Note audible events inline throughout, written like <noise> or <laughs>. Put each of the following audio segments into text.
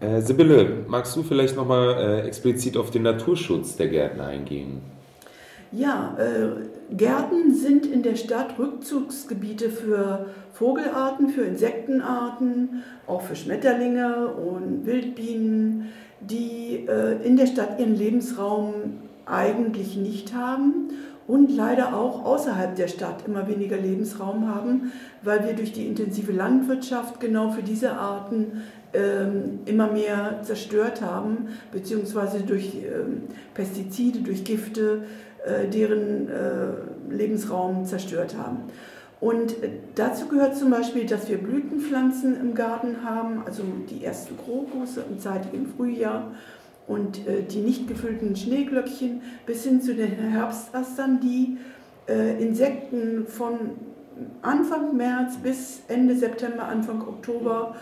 Äh, Sibylle, magst du vielleicht nochmal äh, explizit auf den Naturschutz der Gärten eingehen? Ja, äh, Gärten sind in der Stadt Rückzugsgebiete für Vogelarten, für Insektenarten, auch für Schmetterlinge und Wildbienen, die äh, in der Stadt ihren Lebensraum eigentlich nicht haben und leider auch außerhalb der Stadt immer weniger Lebensraum haben, weil wir durch die intensive Landwirtschaft genau für diese Arten immer mehr zerstört haben, beziehungsweise durch ähm, Pestizide, durch Gifte, äh, deren äh, Lebensraum zerstört haben. Und äh, dazu gehört zum Beispiel, dass wir Blütenpflanzen im Garten haben, also die ersten Krokusse im zeitigen Frühjahr und die nicht gefüllten Schneeglöckchen bis hin zu den Herbstastern, die Insekten von Anfang März bis Ende September, Anfang Oktober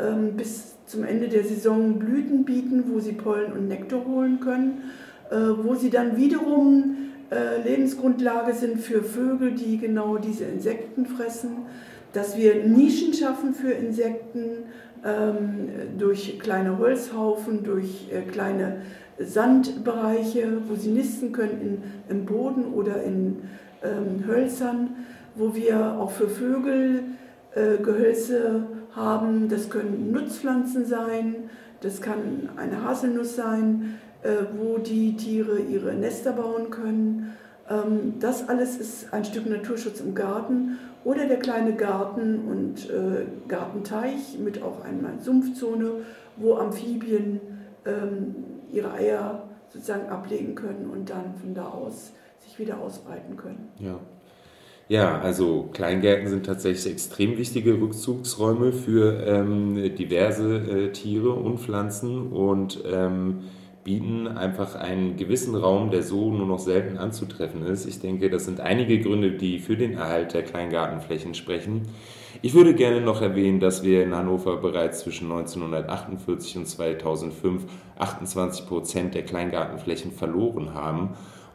ähm, bis zum Ende der Saison Blüten bieten, wo sie Pollen und Nektar holen können, äh, wo sie dann wiederum äh, Lebensgrundlage sind für Vögel, die genau diese Insekten fressen, dass wir Nischen schaffen für Insekten ähm, durch kleine Holzhaufen, durch äh, kleine Sandbereiche, wo sie nisten können in, im Boden oder in ähm, Hölzern, wo wir auch für Vögel äh, Gehölze haben. Das können Nutzpflanzen sein, das kann eine Haselnuss sein, äh, wo die Tiere ihre Nester bauen können. Ähm, das alles ist ein Stück Naturschutz im Garten oder der kleine Garten und äh, Gartenteich mit auch einmal Sumpfzone, wo Amphibien ähm, ihre Eier sozusagen ablegen können und dann von da aus sich wieder ausbreiten können. Ja. Ja, also Kleingärten sind tatsächlich extrem wichtige Rückzugsräume für ähm, diverse äh, Tiere und Pflanzen und ähm, bieten einfach einen gewissen Raum, der so nur noch selten anzutreffen ist. Ich denke, das sind einige Gründe, die für den Erhalt der Kleingartenflächen sprechen. Ich würde gerne noch erwähnen, dass wir in Hannover bereits zwischen 1948 und 2005 28 Prozent der Kleingartenflächen verloren haben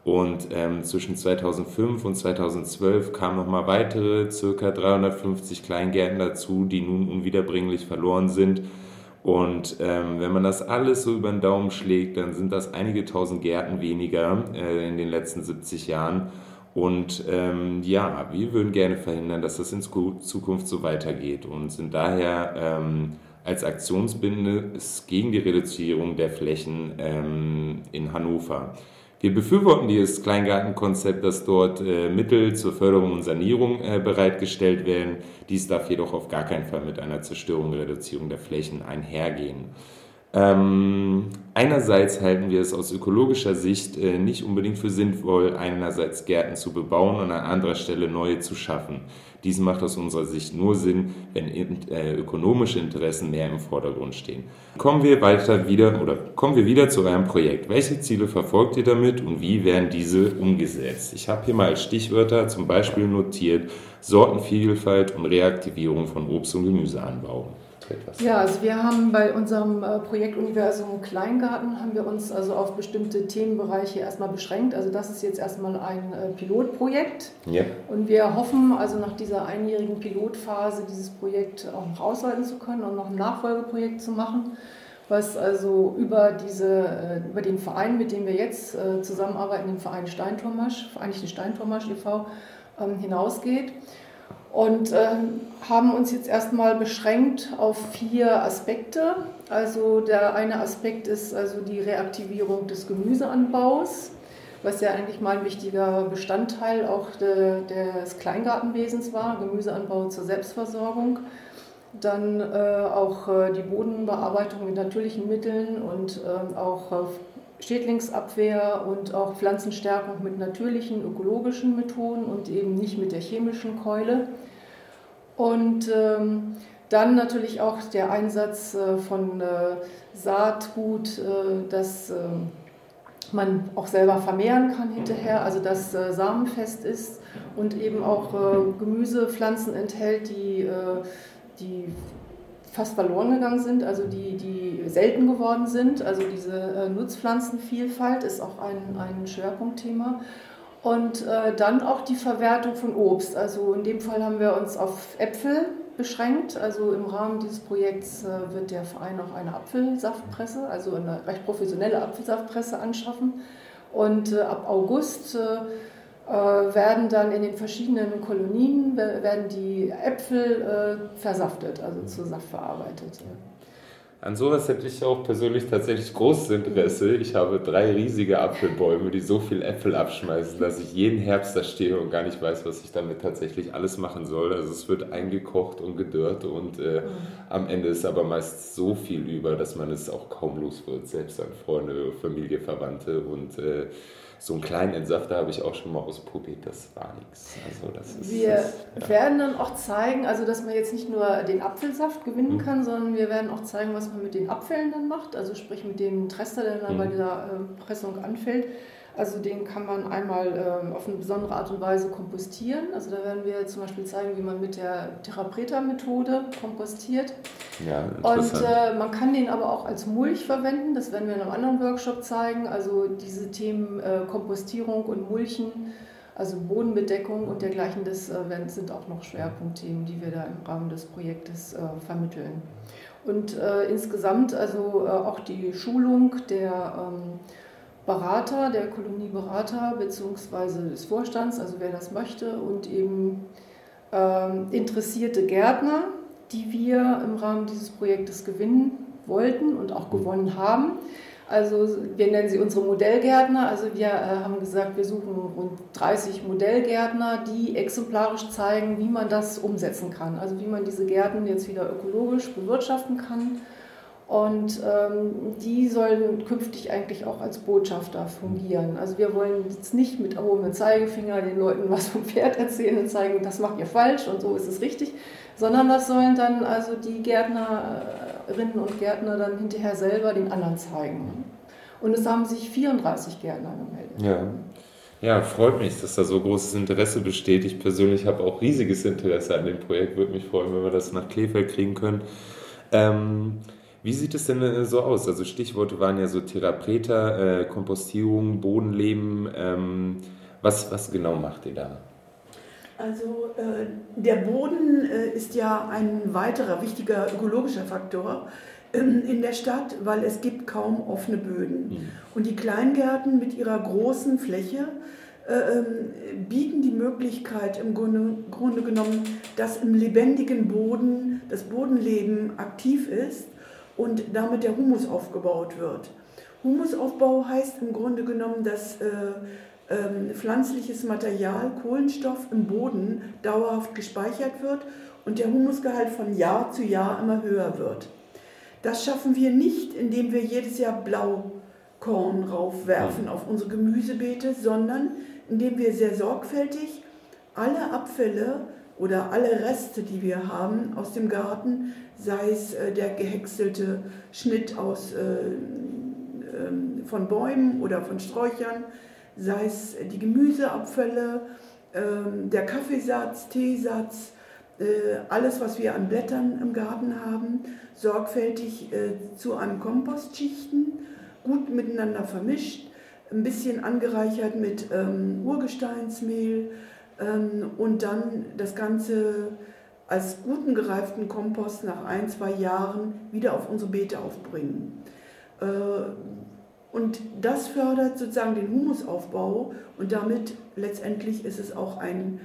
und ähm, zwischen 2005 und 2012 kamen nochmal weitere circa 350 Kleingärten dazu, die nun unwiederbringlich verloren sind. Und ähm, wenn man das alles so über den Daumen schlägt, dann sind das einige tausend Gärten weniger äh, in den letzten 70 Jahren. Und ähm, ja, wir würden gerne verhindern, dass das in Zukunft so weitergeht und sind daher ähm, als Aktionsbinde gegen die Reduzierung der Flächen ähm, in Hannover. Wir befürworten dieses Kleingartenkonzept, dass dort äh, Mittel zur Förderung und Sanierung äh, bereitgestellt werden. Dies darf jedoch auf gar keinen Fall mit einer Zerstörung und Reduzierung der Flächen einhergehen. Ähm, einerseits halten wir es aus ökologischer Sicht äh, nicht unbedingt für sinnvoll, einerseits Gärten zu bebauen und an anderer Stelle neue zu schaffen. Dies macht aus unserer Sicht nur Sinn, wenn äh, ökonomische Interessen mehr im Vordergrund stehen. Kommen wir weiter wieder oder kommen wir wieder zu eurem Projekt. Welche Ziele verfolgt ihr damit und wie werden diese umgesetzt? Ich habe hier mal als Stichwörter zum Beispiel notiert Sortenvielfalt und Reaktivierung von Obst- und Gemüseanbau etwas? Ja, also wir haben bei unserem äh, Projekt Universum Kleingarten haben wir uns also auf bestimmte Themenbereiche erstmal beschränkt. Also das ist jetzt erstmal ein äh, Pilotprojekt. Ja. Und wir hoffen also nach dieser einjährigen Pilotphase dieses Projekt auch noch ausweiten zu können und noch ein Nachfolgeprojekt zu machen was also über, diese, äh, über den Verein, mit dem wir jetzt zusammenarbeiten, den Verein Steintormasch, Vereinigten Steintormasch e.V., ähm, hinausgeht und äh, haben uns jetzt erstmal beschränkt auf vier Aspekte. Also der eine Aspekt ist also die Reaktivierung des Gemüseanbaus, was ja eigentlich mal ein wichtiger Bestandteil auch de, des Kleingartenwesens war, Gemüseanbau zur Selbstversorgung. Dann äh, auch äh, die Bodenbearbeitung mit natürlichen Mitteln und ähm, auch Schädlingsabwehr und auch Pflanzenstärkung mit natürlichen ökologischen Methoden und eben nicht mit der chemischen Keule. Und ähm, dann natürlich auch der Einsatz äh, von äh, Saatgut, äh, das ähm, man auch selber vermehren kann hinterher, also das äh, samenfest ist und eben auch äh, Gemüsepflanzen enthält, die, äh, die fast verloren gegangen sind, also die, die selten geworden sind. Also diese äh, Nutzpflanzenvielfalt ist auch ein, ein Schwerpunktthema. Und äh, dann auch die Verwertung von Obst. Also in dem Fall haben wir uns auf Äpfel beschränkt. Also im Rahmen dieses Projekts äh, wird der Verein auch eine Apfelsaftpresse, also eine recht professionelle Apfelsaftpresse anschaffen. Und äh, ab August äh, werden dann in den verschiedenen Kolonien werden die Äpfel versaftet, also zur Saft verarbeitet. An sowas hätte ich auch persönlich tatsächlich großes Interesse. Ich habe drei riesige Apfelbäume, die so viel Äpfel abschmeißen, dass ich jeden Herbst da stehe und gar nicht weiß, was ich damit tatsächlich alles machen soll. Also es wird eingekocht und gedörrt und äh, mhm. am Ende ist aber meist so viel über, dass man es auch kaum los wird, selbst an Freunde, Familie, Verwandte und äh, so einen kleinen Entsafter habe ich auch schon mal ausprobiert, das war nichts. Also das ist, wir das, ja. werden dann auch zeigen, also dass man jetzt nicht nur den Apfelsaft gewinnen mhm. kann, sondern wir werden auch zeigen, was man mit den Abfällen dann macht, also sprich mit dem Trester, der dann mhm. bei dieser äh, Pressung anfällt. Also den kann man einmal ähm, auf eine besondere Art und Weise kompostieren. Also da werden wir zum Beispiel zeigen, wie man mit der Therapreta-Methode kompostiert. Ja, und äh, man kann den aber auch als Mulch verwenden. Das werden wir in einem anderen Workshop zeigen. Also diese Themen äh, Kompostierung und Mulchen, also Bodenbedeckung und dergleichen, das äh, sind auch noch Schwerpunktthemen, die wir da im Rahmen des Projektes äh, vermitteln. Und äh, insgesamt also äh, auch die Schulung der ähm, Berater, der Kolonieberater bzw. des Vorstands, also wer das möchte, und eben ähm, interessierte Gärtner, die wir im Rahmen dieses Projektes gewinnen wollten und auch gewonnen haben. Also wir nennen sie unsere Modellgärtner. Also wir äh, haben gesagt, wir suchen rund 30 Modellgärtner, die exemplarisch zeigen, wie man das umsetzen kann. Also wie man diese Gärten jetzt wieder ökologisch bewirtschaften kann und ähm, die sollen künftig eigentlich auch als Botschafter fungieren. Also wir wollen jetzt nicht mit erhobenem Zeigefinger den Leuten was vom Pferd erzählen und zeigen, das macht ihr falsch und so ist es richtig, sondern das sollen dann also die Gärtnerinnen und Gärtner dann hinterher selber den anderen zeigen. Und es haben sich 34 Gärtner gemeldet. Ja. Ja, freut mich, dass da so großes Interesse besteht. Ich persönlich habe auch riesiges Interesse an dem Projekt. Würde mich freuen, wenn wir das nach Krefeld kriegen können. Ähm, wie sieht es denn äh, so aus? Also Stichworte waren ja so Therapreta, äh, Kompostierung, Bodenleben. Ähm, was, was genau macht ihr da? Also äh, der Boden äh, ist ja ein weiterer wichtiger ökologischer Faktor ähm, in der Stadt, weil es gibt kaum offene Böden. Mhm. Und die Kleingärten mit ihrer großen Fläche äh, ähm, bieten die Möglichkeit im Grunde, Grunde genommen, dass im lebendigen Boden das Bodenleben aktiv ist und damit der Humus aufgebaut wird. Humusaufbau heißt im Grunde genommen, dass äh, äh, pflanzliches Material, Kohlenstoff im Boden dauerhaft gespeichert wird und der Humusgehalt von Jahr zu Jahr immer höher wird. Das schaffen wir nicht, indem wir jedes Jahr Blaukorn raufwerfen auf unsere Gemüsebeete, sondern indem wir sehr sorgfältig alle Abfälle oder alle Reste, die wir haben aus dem Garten, sei es äh, der gehäckselte Schnitt aus, äh, äh, von Bäumen oder von Sträuchern, sei es die Gemüseabfälle, ähm, der Kaffeesatz, Teesatz, äh, alles, was wir an Blättern im Garten haben, sorgfältig äh, zu einem Kompost schichten, gut miteinander vermischt, ein bisschen angereichert mit ähm, Urgesteinsmehl, und dann das Ganze als guten gereiften Kompost nach ein, zwei Jahren wieder auf unsere Beete aufbringen. Äh, und das fördert sozusagen den Humusaufbau und damit letztendlich ist es auch ein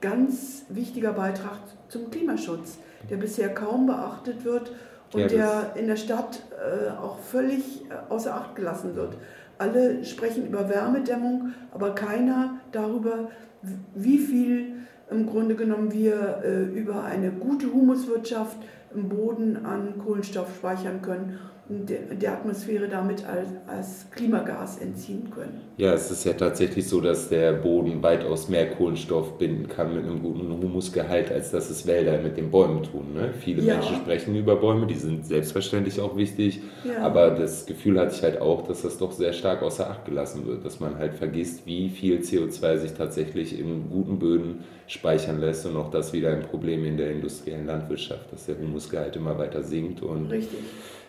ganz wichtiger Beitrag zum Klimaschutz, der bisher kaum beachtet wird und ja, der in der Stadt äh, auch völlig äh, außer Acht gelassen wird. Alle sprechen über Wärmedämmung, aber keiner darüber, wie viel im Grunde genommen wir äh, über eine gute Humuswirtschaft im Boden an Kohlenstoff speichern können der Atmosphäre damit als, als Klimagas entziehen können. Ja, es ist ja tatsächlich so, dass der Boden weitaus mehr Kohlenstoff binden kann mit einem guten Humusgehalt, als dass es Wälder mit den Bäumen tun. Ne? Viele ja. Menschen sprechen über Bäume, die sind selbstverständlich auch wichtig, ja. aber das Gefühl hatte ich halt auch, dass das doch sehr stark außer Acht gelassen wird, dass man halt vergisst, wie viel CO2 sich tatsächlich in guten Böden speichern lässt und auch das wieder ein Problem in der industriellen Landwirtschaft, dass der Humusgehalt immer weiter sinkt und Richtig.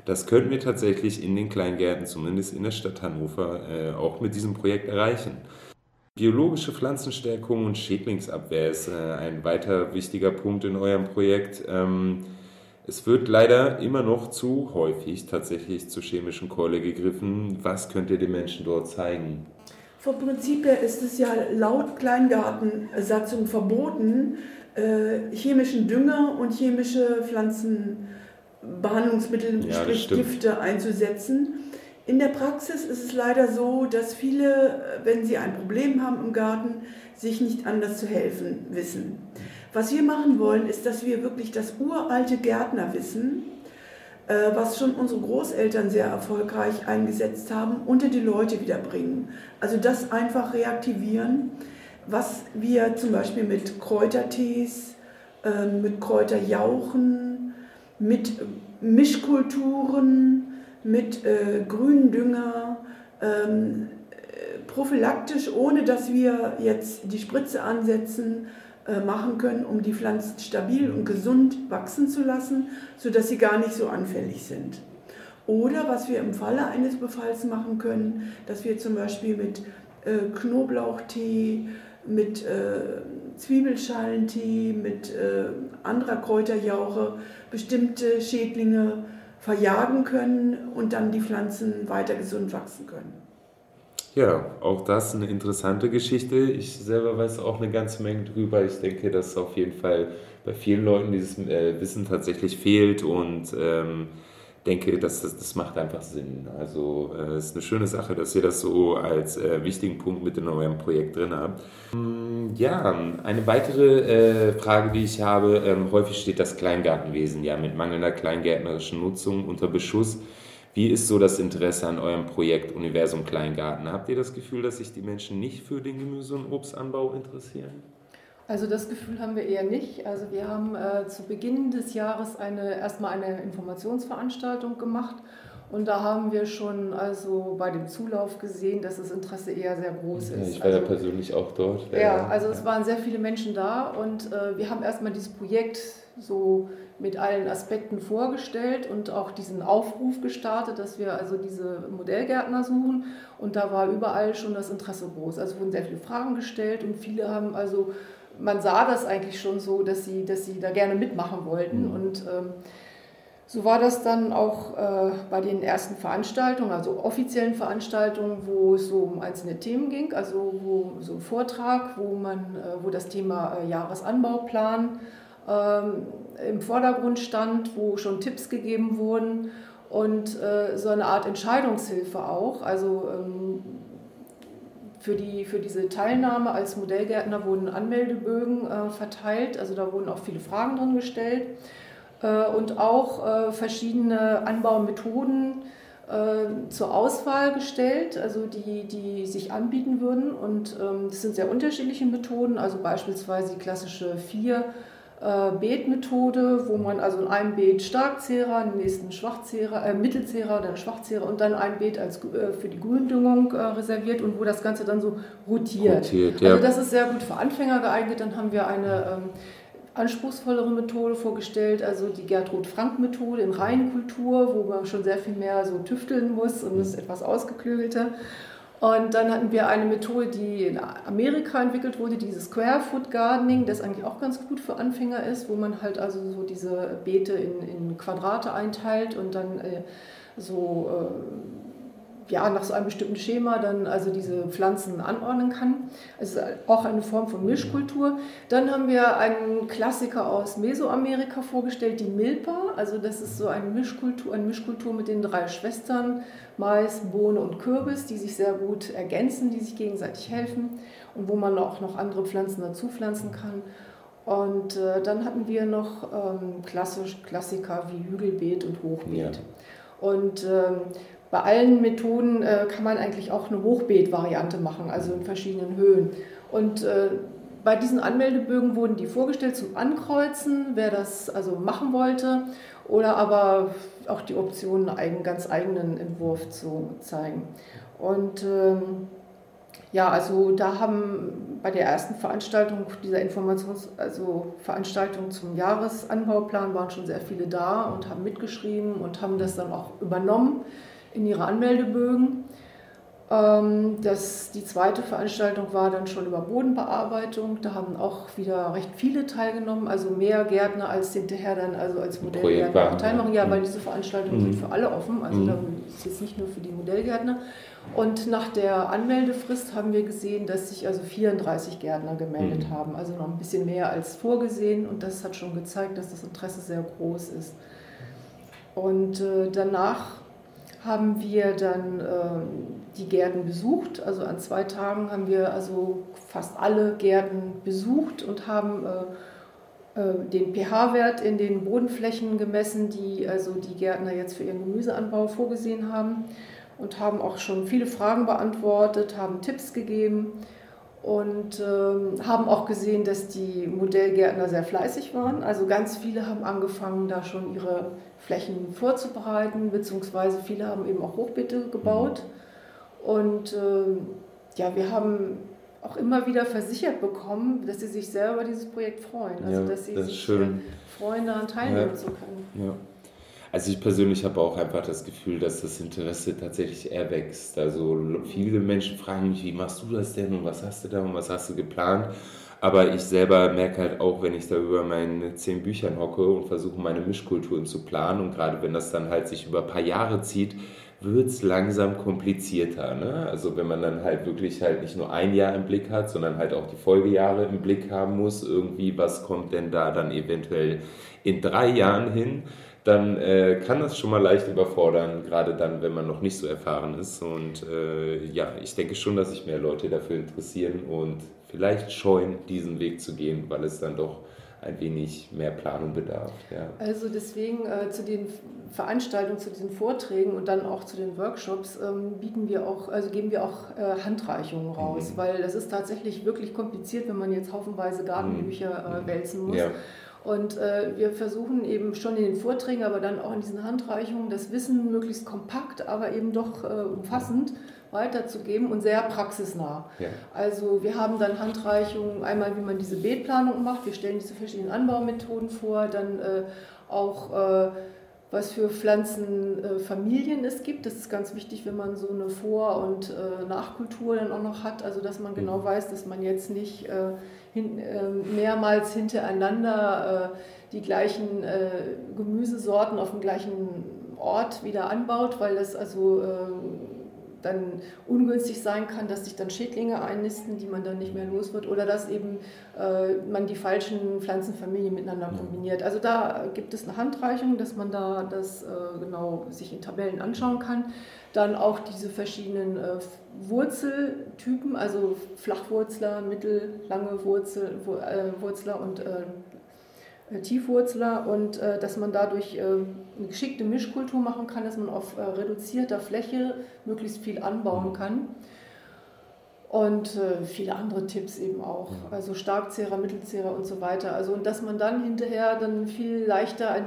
Das könnten wir tatsächlich in den Kleingärten, zumindest in der Stadt Hannover, äh, auch mit diesem Projekt erreichen. Biologische Pflanzenstärkung und Schädlingsabwehr ist äh, ein weiter wichtiger Punkt in eurem Projekt. Ähm, es wird leider immer noch zu häufig tatsächlich zur chemischen Keule gegriffen. Was könnt ihr den Menschen dort zeigen? Vom Prinzip her ist es ja laut Kleingartensatzung verboten, äh, chemischen Dünger und chemische Pflanzenbehandlungsmittel, ja, sprich Gifte einzusetzen. In der Praxis ist es leider so, dass viele, wenn sie ein Problem haben im Garten, sich nicht anders zu helfen wissen. Was wir machen wollen, ist, dass wir wirklich das uralte Gärtnerwissen, äh, was schon unsere Großeltern sehr erfolgreich eingesetzt haben, unter die Leute wiederbringen. Also das einfach reaktivieren, was wir zum Beispiel mit Kräutertees, ähm, mit Kräuterjauchen, mit Mischkulturen, mit äh, Gründünger, ähm, äh, prophylaktisch, ohne dass wir jetzt die Spritze ansetzen, äh, machen können, um die Pflanzen stabil und gesund wachsen zu lassen, sodass sie gar nicht so anfällig sind. Oder was wir im Falle eines Befalls machen können, dass wir zum Beispiel mit äh, Knoblauchtee, mit äh, Zwiebelschalentee, mit äh, anderer Kräuterjauche bestimmte Schädlinge verjagen können und dann die Pflanzen weiter gesund wachsen können. Ja, auch das eine interessante Geschichte. Ich selber weiß auch eine ganze Menge drüber. Ich denke, dass auf jeden Fall bei vielen Leuten dieses äh, Wissen tatsächlich fehlt und ähm, denke, dass das, das macht einfach Sinn. Also es äh, ist eine schöne Sache, dass ihr das so als äh, wichtigen Punkt mit in eurem Projekt drin habt. Mm, ja, eine weitere äh, Frage, die ich habe, ähm, häufig steht das Kleingartenwesen ja mit mangelnder kleingärtnerischen Nutzung unter Beschuss. Wie ist so das Interesse an eurem Projekt Universum Kleingarten? Habt ihr das Gefühl, dass sich die Menschen nicht für den Gemüse- und Obstanbau interessieren? Also das Gefühl haben wir eher nicht. Also wir haben äh, zu Beginn des Jahres eine, erstmal eine Informationsveranstaltung gemacht und da haben wir schon also bei dem Zulauf gesehen, dass das Interesse eher sehr groß ist. ich war also, ja persönlich auch dort. Ja, also es waren sehr viele Menschen da und äh, wir haben erstmal dieses Projekt so mit allen Aspekten vorgestellt und auch diesen Aufruf gestartet, dass wir also diese Modellgärtner suchen und da war überall schon das Interesse groß. Also wurden sehr viele Fragen gestellt und viele haben also man sah das eigentlich schon so, dass sie, dass sie da gerne mitmachen wollten. Mhm. Und ähm, so war das dann auch äh, bei den ersten Veranstaltungen, also offiziellen Veranstaltungen, wo es so um einzelne Themen ging, also wo so ein Vortrag, wo man, äh, wo das Thema äh, Jahresanbauplan ähm, im Vordergrund stand, wo schon Tipps gegeben wurden und äh, so eine Art Entscheidungshilfe auch. Also ähm, für, die, für diese Teilnahme als Modellgärtner wurden Anmeldebögen äh, verteilt, also da wurden auch viele Fragen drin gestellt. Äh, und auch äh, verschiedene Anbaumethoden äh, zur Auswahl gestellt, also die, die sich anbieten würden. Und ähm, das sind sehr unterschiedliche Methoden, also beispielsweise die klassische vier äh, Beetmethode, wo man also in einem Beet Starkzehrer, im nächsten Schwachzehrer, äh, Mittelzehrer, dann Schwachzehrer und dann ein Beet als, äh, für die Gründüngung äh, reserviert und wo das Ganze dann so rotiert. rotiert ja. Also das ist sehr gut für Anfänger geeignet. Dann haben wir eine ähm, anspruchsvollere Methode vorgestellt, also die Gertrud-Frank-Methode in Reihenkultur, wo man schon sehr viel mehr so tüfteln muss und es ist etwas ausgeklügelter. Und dann hatten wir eine Methode, die in Amerika entwickelt wurde, dieses Square Foot Gardening, das eigentlich auch ganz gut für Anfänger ist, wo man halt also so diese Beete in, in Quadrate einteilt und dann äh, so äh, ja, nach so einem bestimmten Schema dann also diese Pflanzen anordnen kann. Also auch eine Form von Mischkultur. Dann haben wir einen Klassiker aus Mesoamerika vorgestellt, die Milpa. Also das ist so eine Mischkultur, eine Mischkultur mit den drei Schwestern, Mais, Bohne und Kürbis, die sich sehr gut ergänzen, die sich gegenseitig helfen und wo man auch noch andere Pflanzen dazu pflanzen kann. Und äh, dann hatten wir noch ähm, klassisch Klassiker wie Hügelbeet und Hochbeet. Ja. Und ähm, bei allen Methoden äh, kann man eigentlich auch eine Hochbeet-Variante machen, also in verschiedenen Höhen. Und äh, bei diesen Anmeldebögen wurden die vorgestellt zum Ankreuzen, wer das also machen wollte, oder aber auch die Option, einen ganz eigenen Entwurf zu zeigen. Und ähm, ja, also da haben bei der ersten Veranstaltung dieser Informations-, also Veranstaltung zum Jahresanbauplan waren schon sehr viele da und haben mitgeschrieben und haben das dann auch übernommen in ihre Anmeldebögen. Ähm, das, die zweite Veranstaltung war dann schon über Bodenbearbeitung. Da haben auch wieder recht viele teilgenommen, also mehr Gärtner als hinterher dann also als Modellgärtner teilmachen. Ja, weil diese Veranstaltungen mhm. sind für alle offen, also mhm. ist jetzt nicht nur für die Modellgärtner. Und nach der Anmeldefrist haben wir gesehen, dass sich also 34 Gärtner gemeldet mhm. haben, also noch ein bisschen mehr als vorgesehen. Und das hat schon gezeigt, dass das Interesse sehr groß ist. Und äh, danach haben wir dann äh, die Gärten besucht. Also an zwei Tagen haben wir also fast alle Gärten besucht und haben äh, äh den pH-Wert in den Bodenflächen gemessen, die also die Gärtner jetzt für ihren Gemüseanbau vorgesehen haben und haben auch schon viele Fragen beantwortet, haben Tipps gegeben und äh, haben auch gesehen, dass die Modellgärtner sehr fleißig waren. Also ganz viele haben angefangen, da schon ihre Flächen vorzubereiten, beziehungsweise viele haben eben auch Hochbeete gebaut. Und äh, ja, wir haben auch immer wieder versichert bekommen, dass sie sich sehr über dieses Projekt freuen. Also ja, dass sie das sich schön. freuen, daran teilnehmen ja. zu können. Ja. Also ich persönlich habe auch einfach das Gefühl, dass das Interesse tatsächlich erwächst. Also viele Menschen fragen mich, wie machst du das denn und was hast du da und was hast du geplant? Aber ich selber merke halt auch, wenn ich da über meine zehn Büchern hocke und versuche, meine Mischkulturen zu planen und gerade wenn das dann halt sich über ein paar Jahre zieht, wird es langsam komplizierter. Ne? Also wenn man dann halt wirklich halt nicht nur ein Jahr im Blick hat, sondern halt auch die Folgejahre im Blick haben muss, irgendwie, was kommt denn da dann eventuell in drei Jahren hin, dann äh, kann das schon mal leicht überfordern, gerade dann, wenn man noch nicht so erfahren ist. Und äh, ja, ich denke schon, dass sich mehr Leute dafür interessieren und vielleicht scheuen, diesen Weg zu gehen, weil es dann doch ein wenig mehr Planung bedarf. Ja. Also deswegen äh, zu den Veranstaltungen, zu den Vorträgen und dann auch zu den Workshops ähm, bieten wir auch, also geben wir auch äh, Handreichungen raus, mhm. weil das ist tatsächlich wirklich kompliziert, wenn man jetzt haufenweise Gartenbücher äh, wälzen muss. Ja. Und äh, wir versuchen eben schon in den Vorträgen, aber dann auch in diesen Handreichungen das Wissen möglichst kompakt, aber eben doch äh, umfassend weiterzugeben und sehr praxisnah. Ja. Also wir haben dann Handreichungen, einmal wie man diese Beetplanung macht, wir stellen diese verschiedenen Anbaumethoden vor, dann äh, auch äh, was für Pflanzenfamilien äh, es gibt. Das ist ganz wichtig, wenn man so eine Vor- und äh, Nachkultur dann auch noch hat, also dass man genau mhm. weiß, dass man jetzt nicht äh, mehrmals hintereinander die gleichen Gemüsesorten auf dem gleichen Ort wieder anbaut, weil das also dann ungünstig sein kann, dass sich dann Schädlinge einnisten, die man dann nicht mehr los wird oder dass eben äh, man die falschen Pflanzenfamilien miteinander kombiniert. Also da gibt es eine Handreichung, dass man da das äh, genau sich in Tabellen anschauen kann. Dann auch diese verschiedenen äh, Wurzeltypen, also Flachwurzler, mittellange Wurzel, äh, Wurzler und äh, Tiefwurzler und äh, dass man dadurch eine geschickte Mischkultur machen kann, dass man auf äh, reduzierter Fläche möglichst viel anbauen kann. Und äh, viele andere Tipps eben auch, also Starkzehrer, Mittelzehrer und so weiter. Also und dass man dann hinterher dann viel leichter ein,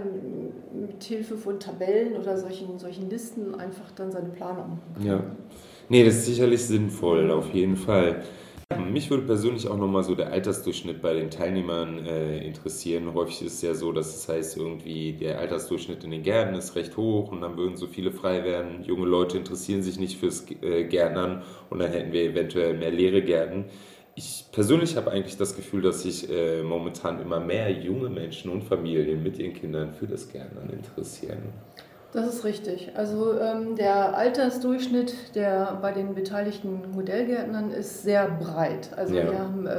mit Hilfe von Tabellen oder solchen, solchen Listen einfach dann seine Planung machen kann. Ja, nee, das ist sicherlich sinnvoll, auf jeden Fall. Mich würde persönlich auch nochmal so der Altersdurchschnitt bei den Teilnehmern äh, interessieren. Häufig ist es ja so, dass es heißt, irgendwie der Altersdurchschnitt in den Gärten ist recht hoch und dann würden so viele frei werden. Junge Leute interessieren sich nicht fürs äh, Gärtnern und dann hätten wir eventuell mehr leere Gärten. Ich persönlich habe eigentlich das Gefühl, dass sich äh, momentan immer mehr junge Menschen und Familien mit ihren Kindern für das Gärtnern interessieren. Das ist richtig. Also ähm, der Altersdurchschnitt der bei den beteiligten Modellgärtnern ist sehr breit. Also ja. wir, haben, äh,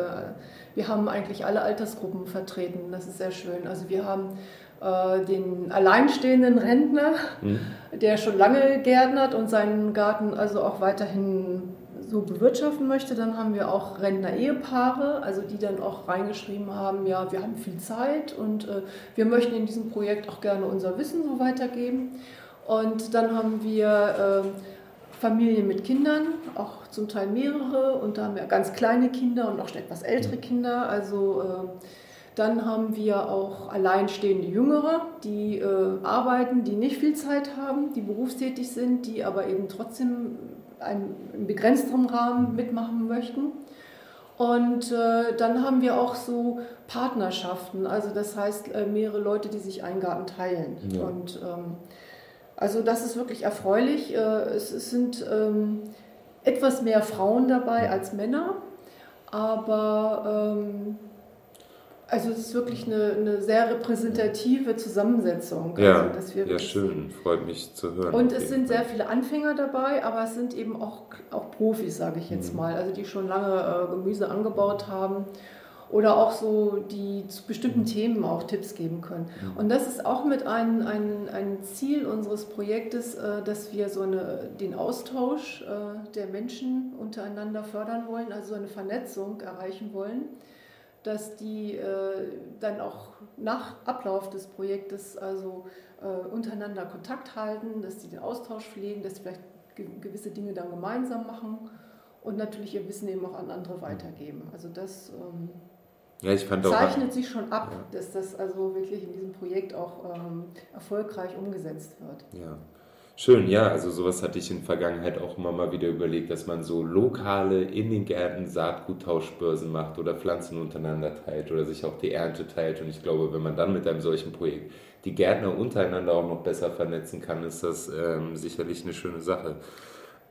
wir haben eigentlich alle Altersgruppen vertreten. Das ist sehr schön. Also wir haben äh, den alleinstehenden Rentner, mhm. der schon lange gärtnert und seinen Garten also auch weiterhin so bewirtschaften möchte. Dann haben wir auch Rentner-Ehepaare, also die dann auch reingeschrieben haben, ja, wir haben viel Zeit und äh, wir möchten in diesem Projekt auch gerne unser Wissen so weitergeben. Und dann haben wir äh, Familien mit Kindern, auch zum Teil mehrere, und da haben wir ganz kleine Kinder und auch schon etwas ältere Kinder. Also äh, dann haben wir auch alleinstehende Jüngere, die äh, arbeiten, die nicht viel Zeit haben, die berufstätig sind, die aber eben trotzdem einem, begrenzteren Rahmen mitmachen möchten. Und äh, dann haben wir auch so Partnerschaften, also das heißt äh, mehrere Leute, die sich einen Garten teilen. Ja. Und ähm, also das ist wirklich erfreulich. Äh, es, es, sind ähm, etwas mehr Frauen dabei als Männer, aber ähm, also es ist wirklich eine, eine sehr repräsentative Zusammensetzung. Ja, also, ja schön, freut mich zu hören. Und es sind sehr viele Anfänger dabei, aber es sind eben auch, auch Profis, sage ich jetzt mhm. mal, also die schon lange äh, Gemüse angebaut haben oder auch so die zu bestimmten Themen auch Tipps geben können. Mhm. Und das ist auch mit ein, ein, ein Ziel unseres Projektes, äh, dass wir so eine, den Austausch äh, der Menschen untereinander fördern wollen, also eine Vernetzung erreichen wollen dass die äh, dann auch nach Ablauf des Projektes also äh, untereinander Kontakt halten, dass sie den Austausch pflegen, dass sie vielleicht ge gewisse Dinge dann gemeinsam machen und natürlich ihr Wissen eben auch an andere weitergeben. Also das ähm, ja, zeichnet auch, sich schon ab, ja. dass das also wirklich in diesem Projekt auch ähm, erfolgreich umgesetzt wird. Ja. Schön, ja, also sowas hatte ich in Vergangenheit auch immer mal wieder überlegt, dass man so lokale in den Gärten Saatguttauschbörsen macht oder Pflanzen untereinander teilt oder sich auch die Ernte teilt. Und ich glaube, wenn man dann mit einem solchen Projekt die Gärtner untereinander auch noch besser vernetzen kann, ist das ähm, sicherlich eine schöne Sache.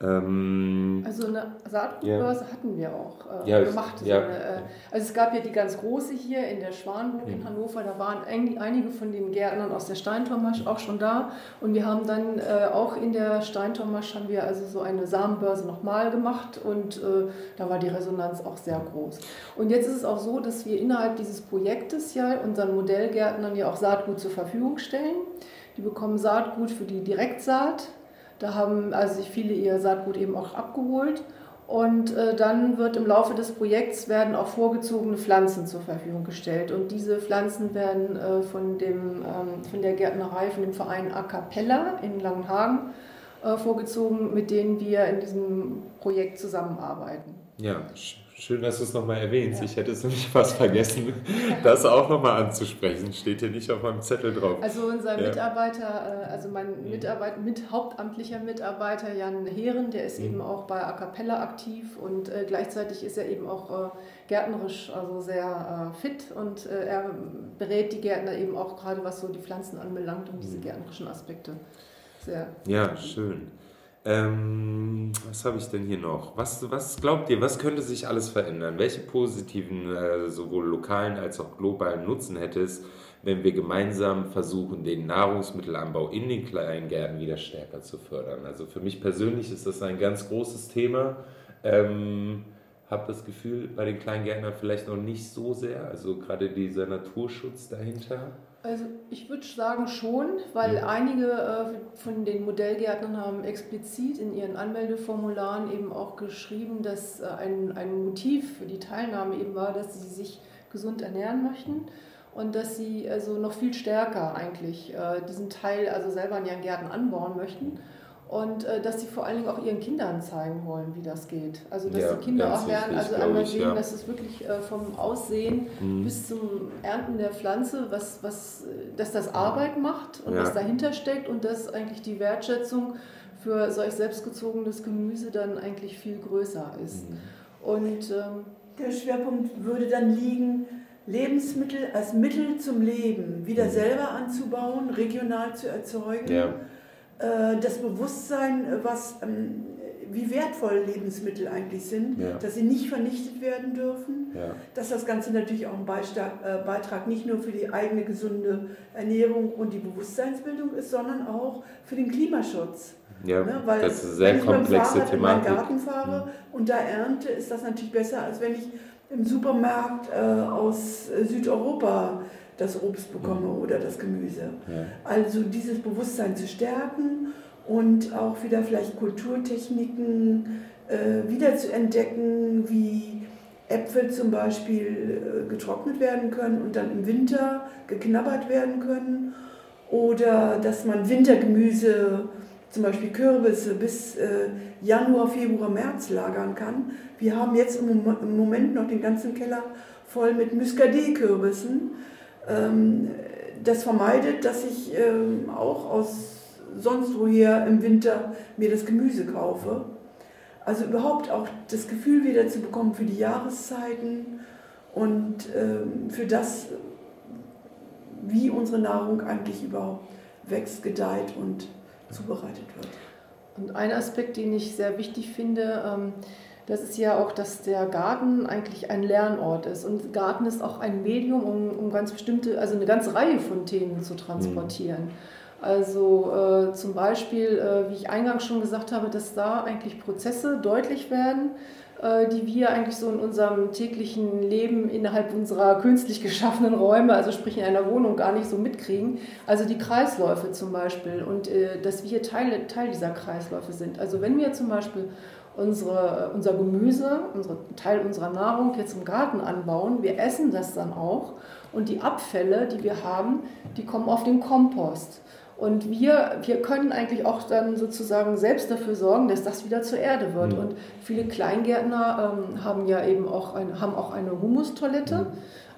Ähm, also eine Saatgutbörse ja. hatten wir auch äh, ja, gemacht. So ja. eine, äh, also es gab ja die ganz große hier in der Schwanburg mhm. in Hannover, da waren einige von den Gärtnern aus der Steintormasch auch schon da und wir haben dann äh, auch in der Steintormasch haben wir also so eine Samenbörse nochmal gemacht und äh, da war die Resonanz auch sehr groß. Und jetzt ist es auch so, dass wir innerhalb dieses Projektes ja unseren Modellgärtnern ja auch Saatgut zur Verfügung stellen. Die bekommen Saatgut für die Direktsaat da haben also sich viele ihr Saatgut eben auch abgeholt. Und äh, dann wird im Laufe des Projekts werden auch vorgezogene Pflanzen zur Verfügung gestellt. Und diese Pflanzen werden äh, von, dem, ähm, von der Gärtnerei, von dem Verein A Cappella in Langenhagen äh, vorgezogen, mit denen wir in diesem Projekt zusammenarbeiten. Ja, Schön, dass du es nochmal erwähnst. Ja. Ich hätte es nämlich fast vergessen, <laughs> das auch nochmal anzusprechen. Steht hier nicht auf meinem Zettel drauf. Also unser ja. Mitarbeiter, äh, also mein Mitarbeiter, mit hauptamtlicher Mitarbeiter Jan Heeren, der ist mhm. eben auch bei A Cappella aktiv und äh, gleichzeitig ist er eben auch äh, gärtnerisch also sehr fit und er berät die Gärtner eben auch gerade was so die Pflanzen anbelangt und diese mhm. gärtnerischen Aspekte. Sehr ja, schön. Ähm, was habe ich denn hier noch? Was, was glaubt ihr, was könnte sich alles verändern? Welche positiven, äh, sowohl lokalen als auch globalen Nutzen hätte es, wenn wir gemeinsam versuchen, den Nahrungsmittelanbau in den Kleingärten wieder stärker zu fördern? Also für mich persönlich ist das ein ganz großes Thema. Ähm, habe das Gefühl, bei den Kleingärtnern vielleicht noch nicht so sehr, also gerade dieser Naturschutz dahinter. Also ich würde sagen schon, weil ja. einige äh, von den Modellgärtnern haben explizit in ihren Anmeldeformularen eben auch geschrieben, dass äh, ein, ein Motiv für die Teilnahme eben war, dass sie sich gesund ernähren möchten und dass sie also noch viel stärker eigentlich äh, diesen Teil also selber in ihren Gärten anbauen möchten und äh, dass sie vor allen Dingen auch ihren Kindern zeigen wollen, wie das geht. Also dass ja, die Kinder auch lernen, also einmal sehen, ja. dass es wirklich äh, vom Aussehen mhm. bis zum Ernten der Pflanze, was, was, äh, dass das Arbeit macht und ja. was dahinter steckt und dass eigentlich die Wertschätzung für solch selbstgezogenes Gemüse dann eigentlich viel größer ist. Mhm. Und ähm, der Schwerpunkt würde dann liegen, Lebensmittel als Mittel zum Leben wieder mhm. selber anzubauen, regional zu erzeugen. Ja das Bewusstsein, äh, was, ähm, wie wertvoll Lebensmittel eigentlich sind, ja. dass sie nicht vernichtet werden dürfen, ja. dass das Ganze natürlich auch ein Beitrag, äh, Beitrag nicht nur für die eigene gesunde Ernährung und die Bewusstseinsbildung ist, sondern auch für den Klimaschutz. Ja, ne? Weil das ist eine sehr komplexe wenn ich mit dem Fahrrad Thematik. in meinen Garten fahre mhm. und da ernte, ist das natürlich besser, als wenn ich im Supermarkt äh, aus Südeuropa das Obst bekomme mhm. oder das Gemüse. Ja. Also dieses Bewusstsein zu stärken und auch wieder vielleicht Kulturtechniken äh, wieder zu entdecken, wie Äpfel zum Beispiel äh, getrocknet werden können und dann im Winter geknabbert werden können. Oder dass man Wintergemüse, zum Beispiel Kürbisse, bis äh, Januar, Februar, März lagern kann. Wir haben jetzt im Moment noch den ganzen Keller voll mit Muscadet-Kürbissen ähm, das vermeidet, dass ich ähm, auch aus sonst woher im Winter mir das Gemüse kaufe. Also überhaupt auch das Gefühl wieder zu bekommen für die Jahreszeiten und ähm, für das, wie unsere Nahrung eigentlich überhaupt wächst, gedeiht und zubereitet wird. Und ein Aspekt, den ich sehr wichtig finde, ähm, das ist ja auch, dass der Garten eigentlich ein Lernort ist. Und Garten ist auch ein Medium, um, um ganz bestimmte, also eine ganze Reihe von Themen zu transportieren. Mhm. Also äh, zum Beispiel, äh, wie ich eingangs schon gesagt habe, dass da eigentlich Prozesse deutlich werden, äh, die wir eigentlich so in unserem täglichen Leben innerhalb unserer künstlich geschaffenen Räume, also sprich in einer Wohnung, gar nicht so mitkriegen. Also die Kreisläufe zum Beispiel und äh, dass wir Teil, Teil dieser Kreisläufe sind. Also wenn wir zum Beispiel unsere, unser Gemüse, unsere, Teil unserer Nahrung jetzt im Garten anbauen, wir essen das dann auch und die Abfälle, die wir haben, die kommen auf den Kompost. Und wir, wir können eigentlich auch dann sozusagen selbst dafür sorgen, dass das wieder zur Erde wird. Mhm. Und viele Kleingärtner ähm, haben ja eben auch, ein, haben auch eine Humustoilette. Mhm.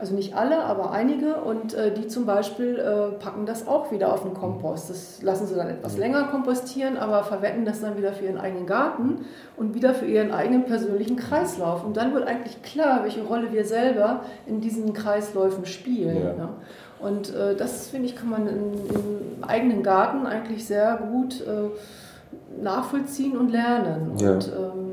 Also nicht alle, aber einige. Und äh, die zum Beispiel äh, packen das auch wieder auf den Kompost. Das lassen sie dann etwas mhm. länger kompostieren, aber verwenden das dann wieder für ihren eigenen Garten und wieder für ihren eigenen persönlichen Kreislauf. Und dann wird eigentlich klar, welche Rolle wir selber in diesen Kreisläufen spielen. Ja. Ne? Und äh, das, finde ich, kann man in, im eigenen Garten eigentlich sehr gut äh, nachvollziehen und lernen. Ja. Und ähm,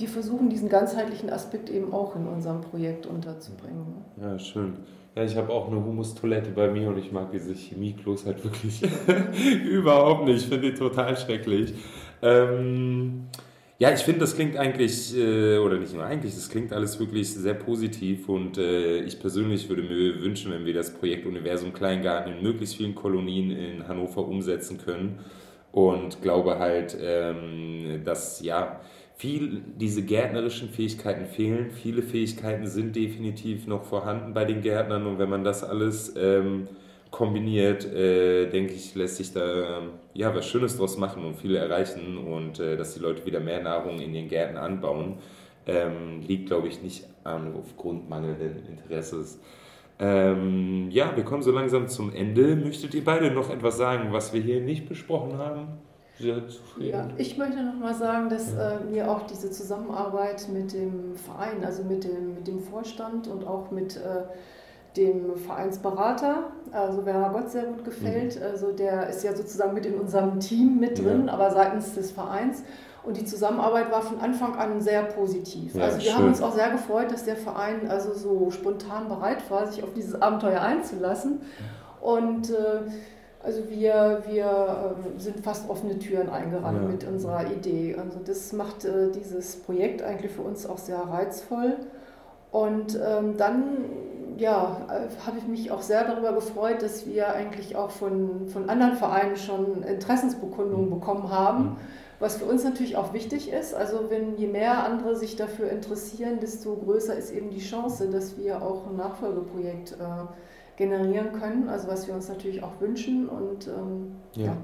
wir versuchen diesen ganzheitlichen Aspekt eben auch in unserem Projekt unterzubringen. Ja, schön. Ja, ich habe auch eine Humustoilette bei mir und ich mag diese Chemieklos halt wirklich <laughs> überhaupt nicht. Ich finde die total schrecklich. Ähm, ja, ich finde, das klingt eigentlich, äh, oder nicht nur eigentlich, das klingt alles wirklich sehr positiv und äh, ich persönlich würde mir wünschen, wenn wir das Projekt Universum Kleingarten in möglichst vielen Kolonien in Hannover umsetzen können und glaube halt, ähm, dass ja, viel diese gärtnerischen Fähigkeiten fehlen. Viele Fähigkeiten sind definitiv noch vorhanden bei den Gärtnern und wenn man das alles ähm, kombiniert, äh, denke ich, lässt sich da ja, was Schönes draus machen und viel erreichen und äh, dass die Leute wieder mehr Nahrung in ihren Gärten anbauen, ähm, liegt, glaube ich, nicht an aufgrund mangelnden Interesses. Ähm, ja, wir kommen so langsam zum Ende. Möchtet ihr beide noch etwas sagen, was wir hier nicht besprochen haben? Sehr zufrieden. Ja, ich möchte noch mal sagen, dass ja. äh, mir auch diese Zusammenarbeit mit dem Verein, also mit dem, mit dem Vorstand und auch mit äh, dem Vereinsberater, also Werner Gott sehr gut gefällt. Mhm. Also der ist ja sozusagen mit in unserem Team mit drin, ja. aber seitens des Vereins. Und die Zusammenarbeit war von Anfang an sehr positiv. Ja, also wir schön. haben uns auch sehr gefreut, dass der Verein also so spontan bereit war, sich auf dieses Abenteuer einzulassen. Und äh, also wir, wir äh, sind fast offene Türen eingerannt ja. mit unserer Idee. Also das macht äh, dieses Projekt eigentlich für uns auch sehr reizvoll. Und ähm, dann ja, äh, habe ich mich auch sehr darüber gefreut, dass wir eigentlich auch von, von anderen Vereinen schon Interessensbekundungen mhm. bekommen haben, mhm. was für uns natürlich auch wichtig ist. Also wenn je mehr andere sich dafür interessieren, desto größer ist eben die Chance, dass wir auch ein Nachfolgeprojekt äh, generieren können, also was wir uns natürlich auch wünschen. Und ähm, ja. ja.